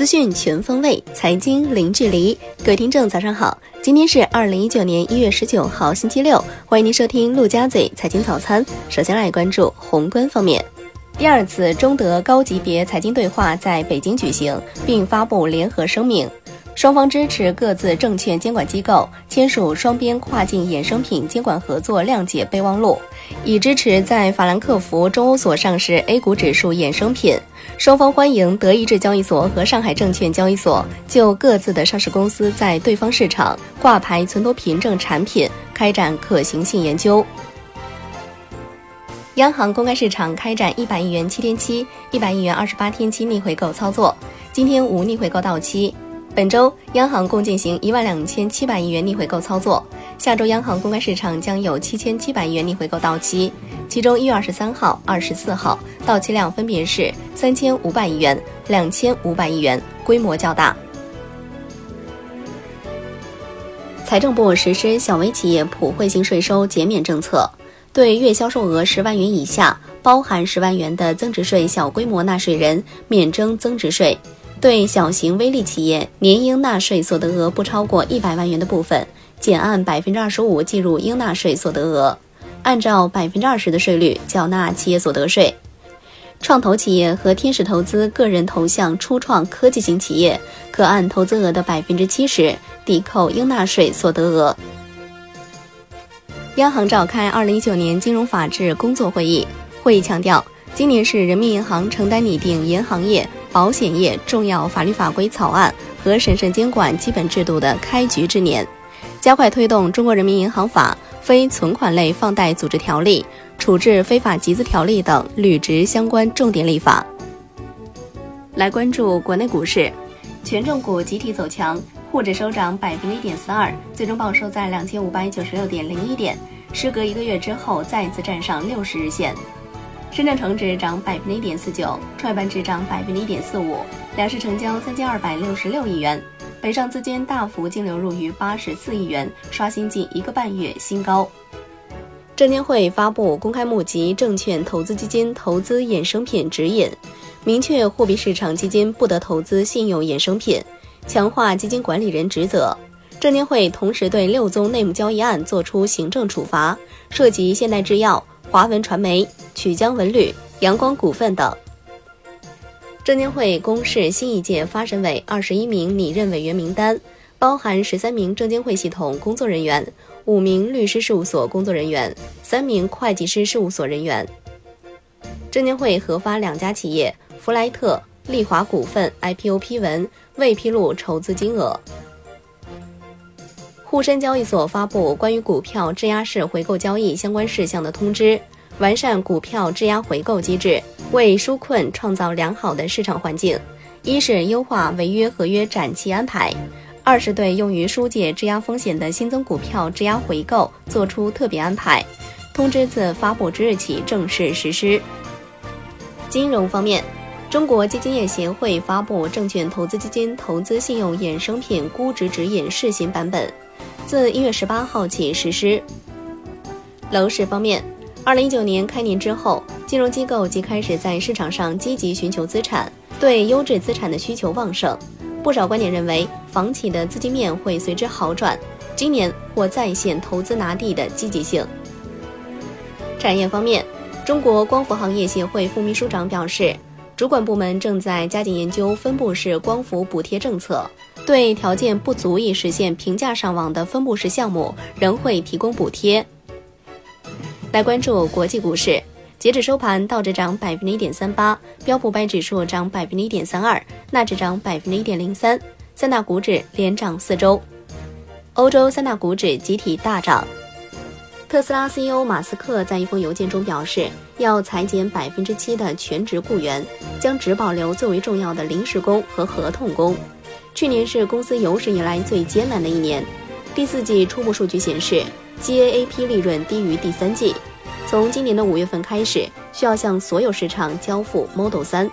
资讯全方位，财经零距离。各位听众，早上好！今天是二零一九年一月十九号，星期六。欢迎您收听陆家嘴财经早餐。首先来关注宏观方面，第二次中德高级别财经对话在北京举行，并发布联合声明。双方支持各自证券监管机构签署双边跨境衍生品监管合作谅解备忘录，以支持在法兰克福中欧所上市 A 股指数衍生品。双方欢迎德意志交易所和上海证券交易所就各自的上市公司在对方市场挂牌存托凭证产品开展可行性研究。央行公开市场开展一百亿元七天期、一百亿元二十八天期逆回购操作，今天无逆回购到期。本周央行共进行一万两千七百亿元逆回购操作，下周央行公开市场将有七千七百亿元逆回购到期，其中一月二十三号、二十四号到期量分别是三千五百亿元、两千五百亿元，规模较大。财政部实施小微企业普惠性税收减免政策，对月销售额十万元以下（包含十万元的增值税）小规模纳税人免征增值税。对小型微利企业年应纳税所得额不超过一百万元的部分，减按百分之二十五计入应纳税所得额，按照百分之二十的税率缴纳企业所得税。创投企业和天使投资个人投向初创科技型企业，可按投资额的百分之七十抵扣应纳税所得额。央行召开二零一九年金融法治工作会议，会议强调，今年是人民银行承担拟定银行业。保险业重要法律法规草案和审慎监管基本制度的开局之年，加快推动《中国人民银行法》《非存款类放贷组织条例》《处置非法集资条例》等履职相关重点立法。来关注国内股市，权重股集体走强，沪指收涨百分之一点四二，最终报收在两千五百九十六点零一点，时隔一个月之后再次站上六十日线。深圳成指涨百分之一点四九，创业板指涨百分之一点四五，两市成交三千二百六十六亿元，北上资金大幅净流入逾八十四亿元，刷新近一个半月新高。证监会发布公开募集证券投资基金投资衍生品指引，明确货币市场基金不得投资信用衍生品，强化基金管理人职责。证监会同时对六宗内幕交易案作出行政处罚，涉及现代制药。华文传媒、曲江文旅、阳光股份等。证监会公示新一届发审委二十一名拟任委员名单，包含十三名证监会系统工作人员、五名律师事务所工作人员、三名会计师事务所人员。证监会核发两家企业福莱特、利华股份 IPO 批文，未披露筹资金额。沪深交易所发布关于股票质押式回购交易相关事项的通知，完善股票质押回购机制，为纾困创造良好的市场环境。一是优化违约合约展期安排，二是对用于纾解质押风险的新增股票质押回购作出特别安排。通知自发布之日起正式实施。金融方面，中国基金业协会发布证券投资基金投资信用衍生品估值指引试行版本。自一月十八号起实施。楼市方面，二零一九年开年之后，金融机构即开始在市场上积极寻求资产，对优质资产的需求旺盛。不少观点认为，房企的资金面会随之好转，今年或再现投资拿地的积极性。产业方面，中国光伏行业协会副秘书长表示。主管部门正在加紧研究分布式光伏补贴政策，对条件不足以实现平价上网的分布式项目，仍会提供补贴。来关注国际股市，截止收盘，道指涨百分之一点三八，标普百指数涨百分之一点三二，纳指涨百分之一点零三，三大股指连涨四周。欧洲三大股指集体大涨。特斯拉 CEO 马斯克在一封邮件中表示，要裁减百分之七的全职雇员，将只保留最为重要的临时工和合同工。去年是公司有史以来最艰难的一年。第四季初步数据显示，GAAP 利润低于第三季。从今年的五月份开始，需要向所有市场交付 Model 三。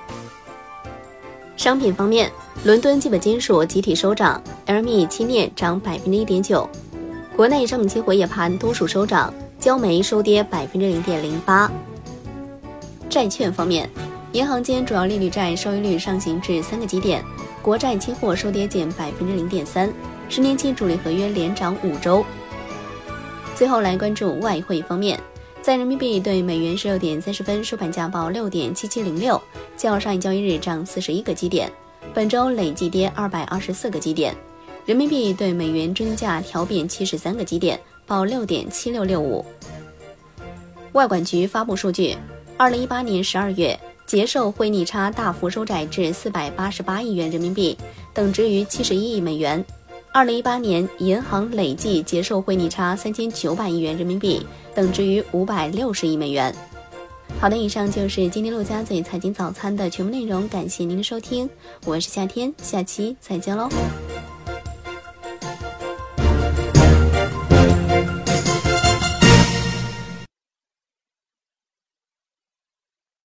商品方面，伦敦基本金属集体收涨，LME 期镍涨百分之一点九。国内商品期货夜盘多数收涨，焦煤收跌百分之零点零八。债券方面，银行间主要利率债收益率上行至三个基点，国债期货收跌减百分之零点三，十年期主力合约连涨五周。最后来关注外汇方面，在人民币对美元十六点三十分收盘价报六点七七零六，较上一交易日涨四十一个基点，本周累计跌二百二十四个基点。人民币对美元中价调贬七十三个基点，报六点七六六五。外管局发布数据，二零一八年十二月结售汇逆差大幅收窄至四百八十八亿元人民币，等值于七十一亿美元。二零一八年银行累计结售汇逆差三千九百亿元人民币，等值于五百六十亿美元。好的，以上就是今天陆家嘴财经早餐的全部内容，感谢您的收听，我是夏天，下期再见喽。